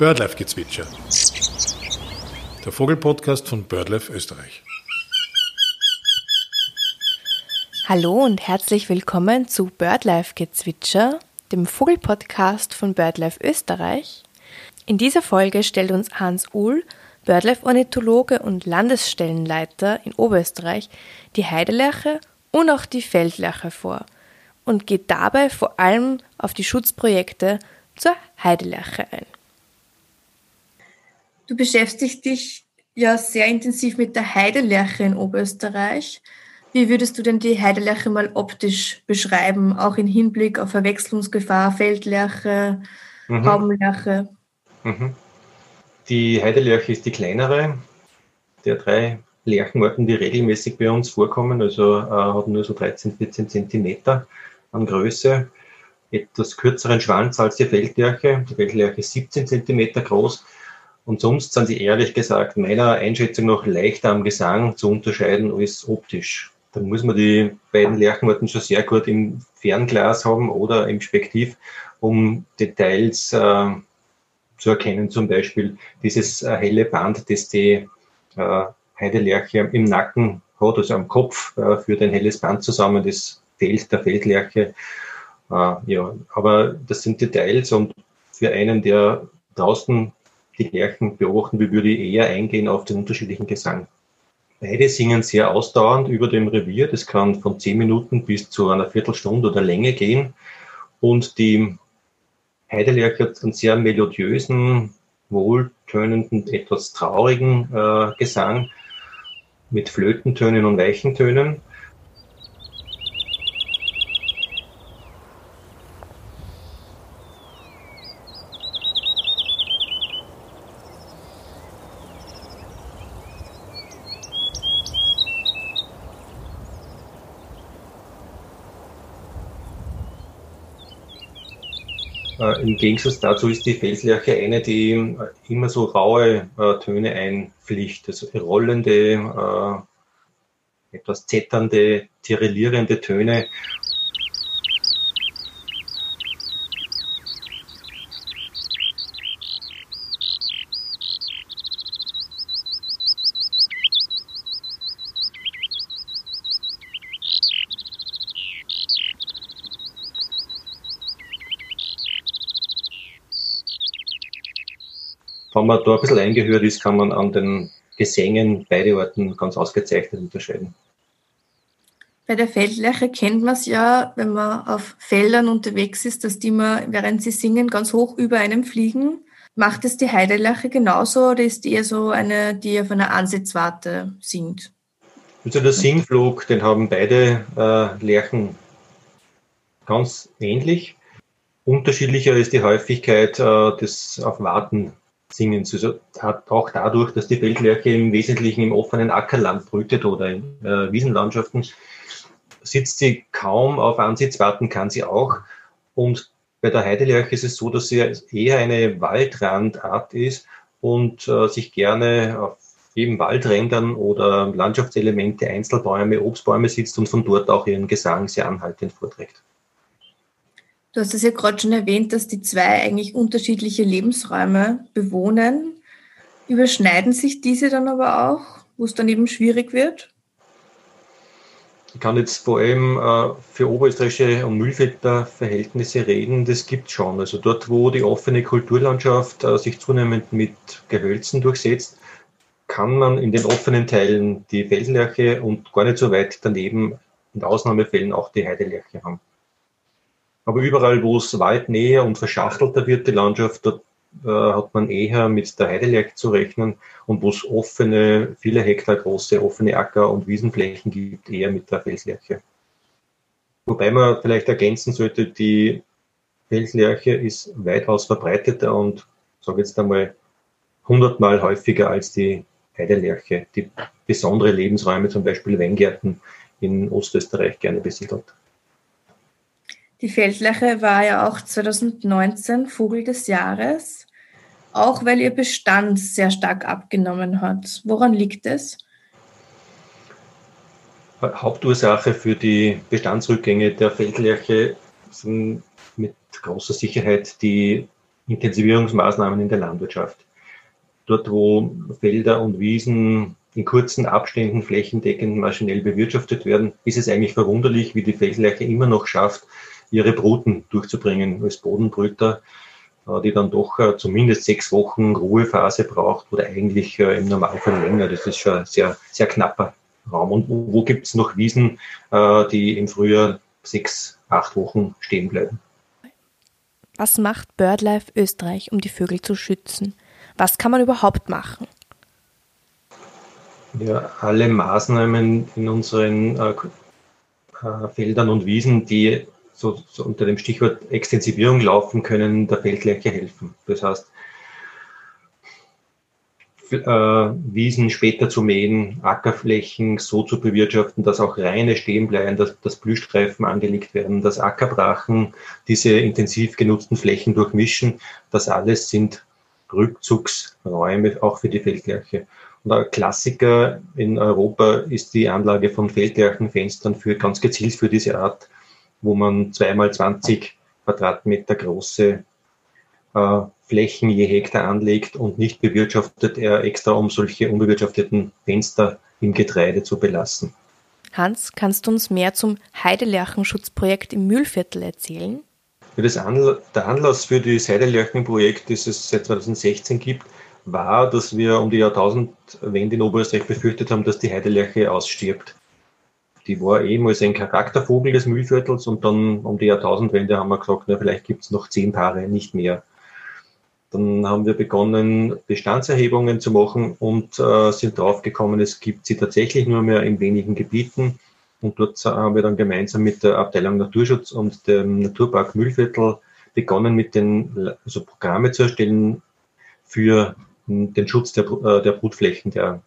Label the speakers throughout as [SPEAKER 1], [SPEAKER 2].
[SPEAKER 1] Birdlife-Gezwitscher. Der Vogelpodcast von BirdLife Österreich.
[SPEAKER 2] Hallo und herzlich willkommen zu Birdlife-Gezwitscher, dem Vogelpodcast von BirdLife Österreich. In dieser Folge stellt uns Hans Uhl, Birdlife-Ornithologe und Landesstellenleiter in Oberösterreich, die Heidelerche und auch die Feldlerche vor und geht dabei vor allem auf die Schutzprojekte zur Heidelerche ein. Du beschäftigst dich ja sehr intensiv mit der Heidelerche in Oberösterreich. Wie würdest du denn die Heidelerche mal optisch beschreiben, auch im Hinblick auf Verwechslungsgefahr, Feldlerche, mhm. Haubenlerche?
[SPEAKER 3] Mhm. Die Heidelerche ist die kleinere der drei Lerchenarten, die regelmäßig bei uns vorkommen, also äh, hat nur so 13, 14 Zentimeter an Größe, etwas kürzeren Schwanz als die Feldlerche. Die Feldlerche ist 17 Zentimeter groß und sonst sind sie ehrlich gesagt meiner Einschätzung nach leichter am Gesang zu unterscheiden als optisch. Da muss man die beiden Lerchenarten schon sehr gut im Fernglas haben oder im Spektiv, um Details äh, zu erkennen. Zum Beispiel dieses äh, helle Band, das die äh, Heidelerche im Nacken hat, also am Kopf, äh, führt ein helles Band zusammen, das Feld der Feldlerche. Äh, ja, aber das sind Details und für einen, der draußen die Lerchen beobachten will, würde ich eher eingehen auf den unterschiedlichen Gesang. Beide singen sehr ausdauernd über dem Revier. Das kann von zehn Minuten bis zu einer Viertelstunde oder Länge gehen. Und die Heidelerche hat einen sehr melodiösen, wohltönenden, etwas traurigen äh, Gesang mit Flötentönen und Weichentönen. Äh, Im Gegensatz dazu ist die Felslerche eine, die immer so raue äh, Töne einpflicht, also rollende, äh, etwas zetternde, tirillierende Töne. Wenn man da ein bisschen eingehört ist, kann man an den Gesängen beide Orten ganz ausgezeichnet unterscheiden.
[SPEAKER 2] Bei der Feldlerche kennt man es ja, wenn man auf Feldern unterwegs ist, dass die mal, während sie singen, ganz hoch über einem fliegen. Macht es die Heidelerche genauso oder ist die eher so eine, die auf einer Ansitzwarte singt?
[SPEAKER 3] Also der Singflug, den haben beide äh, Lerchen ganz ähnlich. Unterschiedlicher ist die Häufigkeit äh, des auf Warten singen. Auch dadurch, dass die Feldlerche im Wesentlichen im offenen Ackerland brütet oder in äh, Wiesenlandschaften, sitzt sie kaum auf Ansitzwarten, kann sie auch. Und bei der Heidelerche ist es so, dass sie eher eine Waldrandart ist und äh, sich gerne auf eben Waldrändern oder Landschaftselemente, Einzelbäume, Obstbäume sitzt und von dort auch ihren Gesang sehr anhaltend vorträgt.
[SPEAKER 2] Du hast es ja gerade schon erwähnt, dass die zwei eigentlich unterschiedliche Lebensräume bewohnen. Überschneiden sich diese dann aber auch, wo es dann eben schwierig wird?
[SPEAKER 3] Ich kann jetzt vor allem äh, für oberösterreichische und Mühlviertler Verhältnisse reden. Das gibt schon. Also dort, wo die offene Kulturlandschaft äh, sich zunehmend mit Gehölzen durchsetzt, kann man in den offenen Teilen die Feldlerche und gar nicht so weit daneben in Ausnahmefällen auch die Heidelerche haben. Aber überall, wo es waldnäher und verschachtelter wird, die Landschaft, dort äh, hat man eher mit der Heidelerche zu rechnen und wo es offene, viele Hektar große offene Acker- und Wiesenflächen gibt, eher mit der Felslerche. Wobei man vielleicht ergänzen sollte, die Felslerche ist weitaus verbreiteter und sage jetzt einmal hundertmal häufiger als die Heidelerche, die besondere Lebensräume, zum Beispiel Weingärten in Ostösterreich gerne besiedelt.
[SPEAKER 2] Die Feldlerche war ja auch 2019 Vogel des Jahres, auch weil ihr Bestand sehr stark abgenommen hat. Woran liegt es?
[SPEAKER 3] Hauptursache für die Bestandsrückgänge der Feldlerche sind mit großer Sicherheit die Intensivierungsmaßnahmen in der Landwirtschaft. Dort, wo Felder und Wiesen in kurzen Abständen flächendeckend maschinell bewirtschaftet werden, ist es eigentlich verwunderlich, wie die Feldlerche immer noch schafft, ihre Bruten durchzubringen als Bodenbrüter, äh, die dann doch äh, zumindest sechs Wochen Ruhephase braucht oder eigentlich äh, im Normalfall länger. Das ist schon ein sehr, sehr knapper Raum. Und wo, gibt es noch Wiesen, die im Frühjahr sechs, acht Wochen stehen bleiben?
[SPEAKER 2] Was macht BirdLife Österreich, um die Vögel zu schützen? Was kann man überhaupt machen?
[SPEAKER 3] Ja, alle Maßnahmen in unseren Feldern und Wiesen, die so, so unter dem Stichwort Extensivierung laufen, können der Feldlerche helfen. Das heißt, äh, Wiesen später zu mähen, Ackerflächen so zu bewirtschaften, dass auch Reine stehen bleiben, dass, dass Blühstreifen angelegt werden, dass Ackerbrachen diese intensiv genutzten Flächen durchmischen. Das alles sind Rückzugsräume auch für die Feldlerche. Und ein Klassiker in Europa ist die Anlage von Feldlerchenfenstern für ganz gezielt für diese Art wo man zweimal 20 Quadratmeter große äh, Flächen je Hektar anlegt und nicht bewirtschaftet er extra, um solche unbewirtschafteten Fenster im Getreide zu belassen.
[SPEAKER 2] Hans, kannst du uns mehr zum Heidelerchenschutzprojekt im Mühlviertel erzählen?
[SPEAKER 3] Anla der Anlass für das Heidelerchenprojekt, das es seit 2016 gibt, war, dass wir um die Jahrtausendwende in Oberösterreich befürchtet haben, dass die Heidelerche ausstirbt die war ehemals ein Charaktervogel des Mühlviertels und dann um die Jahrtausendwende haben wir gesagt, na, vielleicht gibt es noch zehn Paare, nicht mehr. Dann haben wir begonnen, Bestandserhebungen zu machen und äh, sind draufgekommen, es gibt sie tatsächlich nur mehr in wenigen Gebieten. Und dort haben wir dann gemeinsam mit der Abteilung Naturschutz und dem Naturpark Mühlviertel begonnen, mit den also Programme zu erstellen für den Schutz der, äh, der Brutflächen der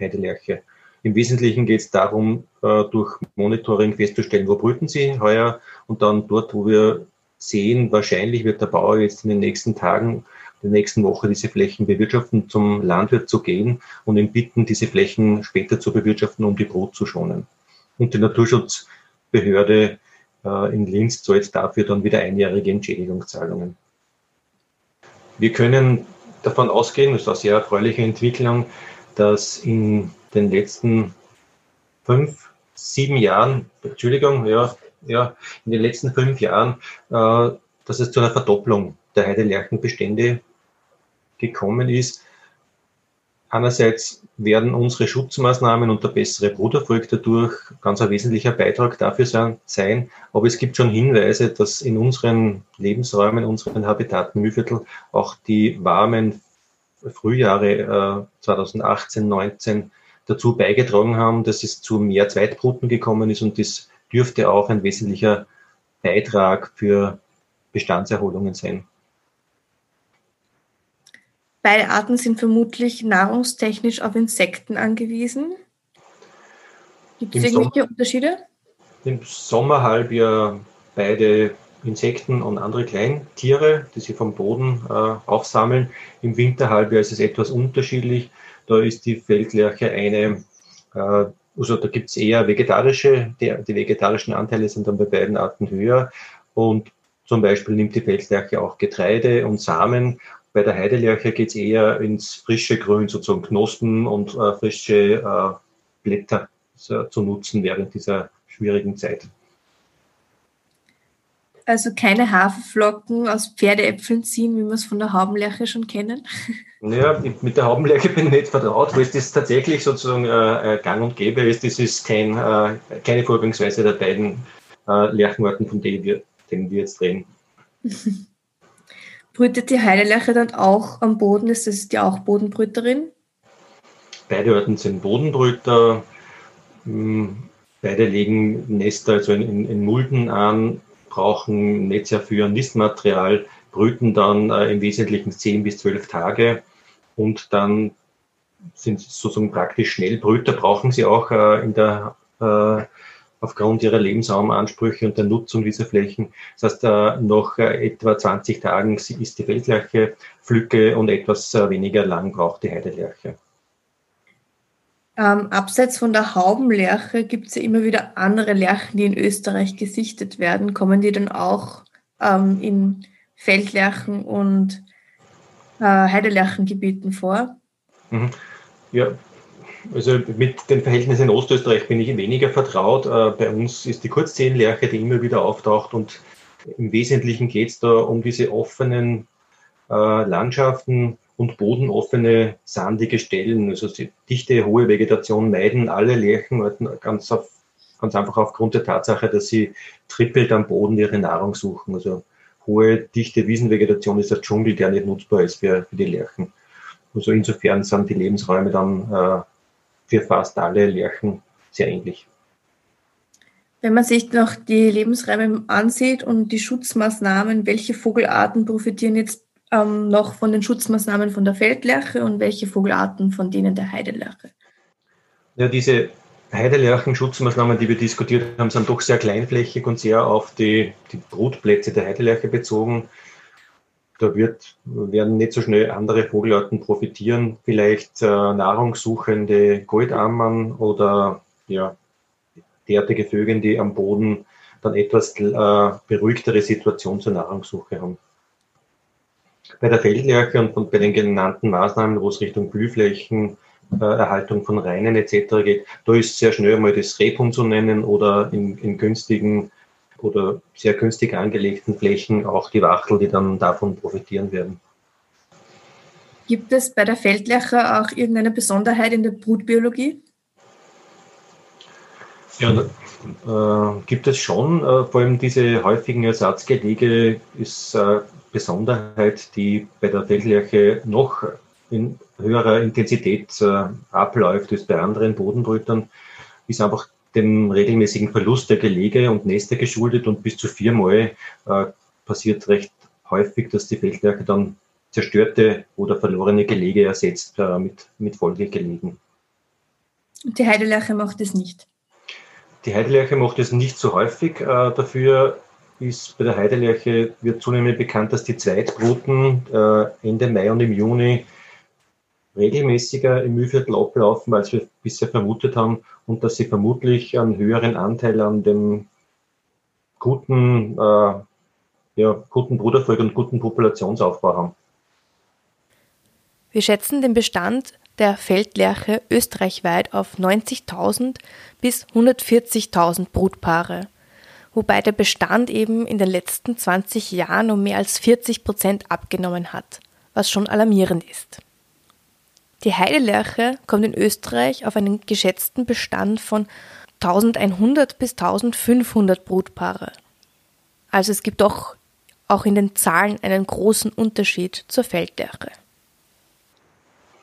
[SPEAKER 3] Heidelerche. Im Wesentlichen geht es darum, äh, durch Monitoring festzustellen, wo brüten sie heuer und dann dort, wo wir sehen, wahrscheinlich wird der Bauer jetzt in den nächsten Tagen, in der nächsten Woche diese Flächen bewirtschaften, zum Landwirt zu gehen und ihn bitten, diese Flächen später zu bewirtschaften, um die Brut zu schonen. Und die Naturschutzbehörde äh, in Linz zahlt dafür dann wieder einjährige Entschädigungszahlungen. Wir können davon ausgehen, das ist eine sehr erfreuliche Entwicklung, dass in den letzten fünf, sieben Jahren, Entschuldigung, ja, ja, in den letzten fünf Jahren, äh, dass es zu einer Verdopplung der Heidelerchenbestände gekommen ist. Einerseits werden unsere Schutzmaßnahmen und der bessere Bruderfolg dadurch ganz ein wesentlicher Beitrag dafür sein. Aber es gibt schon Hinweise, dass in unseren Lebensräumen, unseren Habitaten Mühlviertel auch die warmen Frühjahre äh, 2018, 19 dazu beigetragen haben, dass es zu mehr Zweitbruten gekommen ist und das dürfte auch ein wesentlicher Beitrag für Bestandserholungen sein.
[SPEAKER 2] Beide Arten sind vermutlich nahrungstechnisch auf Insekten angewiesen. Gibt es irgendwelche Sommer, Unterschiede?
[SPEAKER 3] Im Sommerhalbjahr beide Insekten und andere Kleintiere, die sie vom Boden äh, aufsammeln. Im Winterhalbjahr ist es etwas unterschiedlich. Da ist die Feldlerche eine, äh, also da gibt es eher vegetarische, die, die vegetarischen Anteile sind dann bei beiden Arten höher. Und zum Beispiel nimmt die Feldlerche auch Getreide und Samen. Bei der Heidelerche geht es eher ins frische Grün, sozusagen Knospen und äh, frische äh, Blätter so, zu nutzen während dieser schwierigen Zeit.
[SPEAKER 2] Also keine Haferflocken aus Pferdeäpfeln ziehen, wie wir es von der Haubenlerche schon kennen.
[SPEAKER 3] Naja, mit der Haubenlerche bin ich nicht vertraut, weil das tatsächlich sozusagen äh, gang und gäbe ist. Das ist kein, äh, keine Vorgangsweise der beiden äh, Lerchenarten, von denen wir, denen wir jetzt reden.
[SPEAKER 2] Brütet die Heidelerche dann auch am Boden? Ist das ja auch Bodenbrüterin?
[SPEAKER 3] Beide Arten sind Bodenbrüter. Hm, beide legen Nester also in, in, in Mulden an brauchen sehr viel Nistmaterial, brüten dann äh, im Wesentlichen zehn bis zwölf Tage und dann sind sozusagen praktisch Schnellbrüter, brauchen sie auch äh, in der, äh, aufgrund ihrer Lebensraumansprüche und der Nutzung dieser Flächen. Das heißt, äh, nach äh, etwa 20 Tagen ist die Feldlerche Flücke und etwas äh, weniger lang braucht die Heidelerche.
[SPEAKER 2] Ähm, abseits von der Haubenlerche gibt es ja immer wieder andere Lerchen, die in Österreich gesichtet werden. Kommen die dann auch ähm, in Feldlerchen und äh, Heidelerchengebieten vor?
[SPEAKER 3] Mhm. Ja, also mit den Verhältnissen in Ostösterreich bin ich weniger vertraut. Äh, bei uns ist die Kurzzehenlerche, die immer wieder auftaucht und im Wesentlichen geht es da um diese offenen äh, Landschaften und bodenoffene, sandige Stellen. Also dichte, hohe Vegetation meiden alle Lerchenarten ganz, auf, ganz einfach aufgrund der Tatsache, dass sie trippelt am Boden ihre Nahrung suchen. Also hohe, dichte Wiesenvegetation ist der Dschungel, der nicht nutzbar ist für, für die Lerchen. Also insofern sind die Lebensräume dann äh, für fast alle Lerchen sehr ähnlich.
[SPEAKER 2] Wenn man sich noch die Lebensräume ansieht und die Schutzmaßnahmen, welche Vogelarten profitieren jetzt ähm, noch von den Schutzmaßnahmen von der Feldlerche und welche Vogelarten von denen der Heidelerche?
[SPEAKER 3] Ja, diese Heidelerchen-Schutzmaßnahmen, die wir diskutiert haben, sind doch sehr kleinflächig und sehr auf die, die Brutplätze der Heidelerche bezogen. Da wird, werden nicht so schnell andere Vogelarten profitieren, vielleicht äh, nahrungssuchende Goldammern oder ja, derartige Vögel, die am Boden dann etwas äh, beruhigtere Situation zur Nahrungssuche haben. Bei der Feldlerche und bei den genannten Maßnahmen, wo es Richtung Blühflächen, äh, Erhaltung von Reinen etc. geht, da ist sehr schnell mal das Rebhuhn zu nennen oder in, in günstigen oder sehr günstig angelegten Flächen auch die Wachtel, die dann davon profitieren werden.
[SPEAKER 2] Gibt es bei der Feldlerche auch irgendeine Besonderheit in der Brutbiologie?
[SPEAKER 3] Ja, äh, gibt es schon. Äh, vor allem diese häufigen Ersatzgelege ist äh, Besonderheit, die bei der Feldlerche noch in höherer Intensität äh, abläuft als bei anderen Bodenbrütern, ist einfach dem regelmäßigen Verlust der Gelege und Nester geschuldet und bis zu viermal äh, passiert recht häufig, dass die Feldlerche dann zerstörte oder verlorene Gelege ersetzt äh, mit, mit Folgegelegen.
[SPEAKER 2] Die Heidelerche macht es nicht.
[SPEAKER 3] Die Heidelerche macht es nicht so häufig. Äh, dafür ist bei der Heidelerche wird zunehmend bekannt, dass die Zweitbruten äh, Ende Mai und im Juni regelmäßiger im Mühlviertel ablaufen, als wir bisher vermutet haben und dass sie vermutlich einen höheren Anteil an dem guten, äh, ja, guten Brudervolk und guten Populationsaufbau haben.
[SPEAKER 2] Wir schätzen den Bestand der Feldlerche österreichweit auf 90.000 bis 140.000 Brutpaare, wobei der Bestand eben in den letzten 20 Jahren um mehr als 40 Prozent abgenommen hat, was schon alarmierend ist. Die Heidelerche kommt in Österreich auf einen geschätzten Bestand von 1100 bis 1500 Brutpaare. Also es gibt doch auch in den Zahlen einen großen Unterschied zur Feldlerche.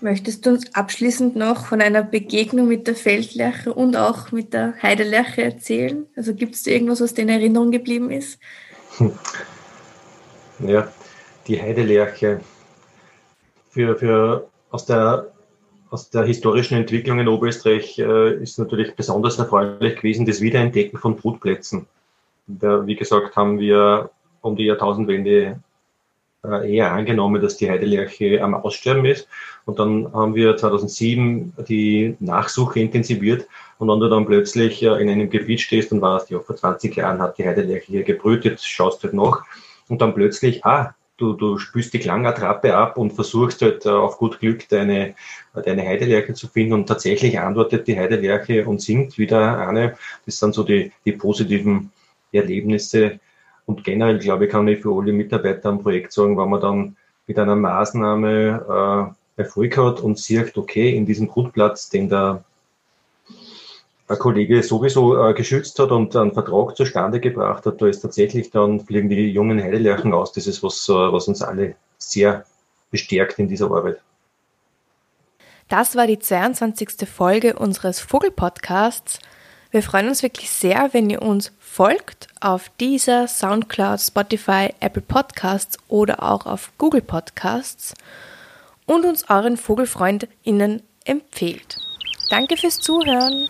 [SPEAKER 2] Möchtest du uns abschließend noch von einer Begegnung mit der Feldlerche und auch mit der Heidelerche erzählen? Also gibt es irgendwas, was dir in Erinnerung geblieben ist?
[SPEAKER 3] Ja, die Heidelerche. Für, für, aus, der, aus der historischen Entwicklung in Oberösterreich äh, ist natürlich besonders erfreulich gewesen das Wiederentdecken von Brutplätzen. Da, wie gesagt, haben wir um die Jahrtausendwende eher angenommen, dass die Heidelerche am Aussterben ist. Und dann haben wir 2007 die Nachsuche intensiviert. Und wenn du dann plötzlich in einem Gebiet stehst und weißt, ja, vor 20 Jahren hat die Heidelerche hier gebrütet, schaust halt nach. Und dann plötzlich, ah, du, du spürst die Klangattrappe ab und versuchst halt äh, auf gut Glück deine, deine Heidelerche zu finden. Und tatsächlich antwortet die Heidelerche und singt wieder eine. Das sind so die, die positiven Erlebnisse, und generell, glaube ich, kann ich für alle Mitarbeiter am Projekt sagen, wenn man dann mit einer Maßnahme äh, Erfolg hat und sieht, okay, in diesem Grundplatz, den der, der Kollege sowieso äh, geschützt hat und einen Vertrag zustande gebracht hat, da ist tatsächlich dann fliegen die jungen Heidelerchen aus. Das ist was, äh, was uns alle sehr bestärkt in dieser Arbeit.
[SPEAKER 2] Das war die 22. Folge unseres Vogelpodcasts. Wir freuen uns wirklich sehr, wenn ihr uns folgt auf dieser Soundcloud, Spotify, Apple Podcasts oder auch auf Google Podcasts und uns euren VogelfreundInnen empfehlt. Danke fürs Zuhören.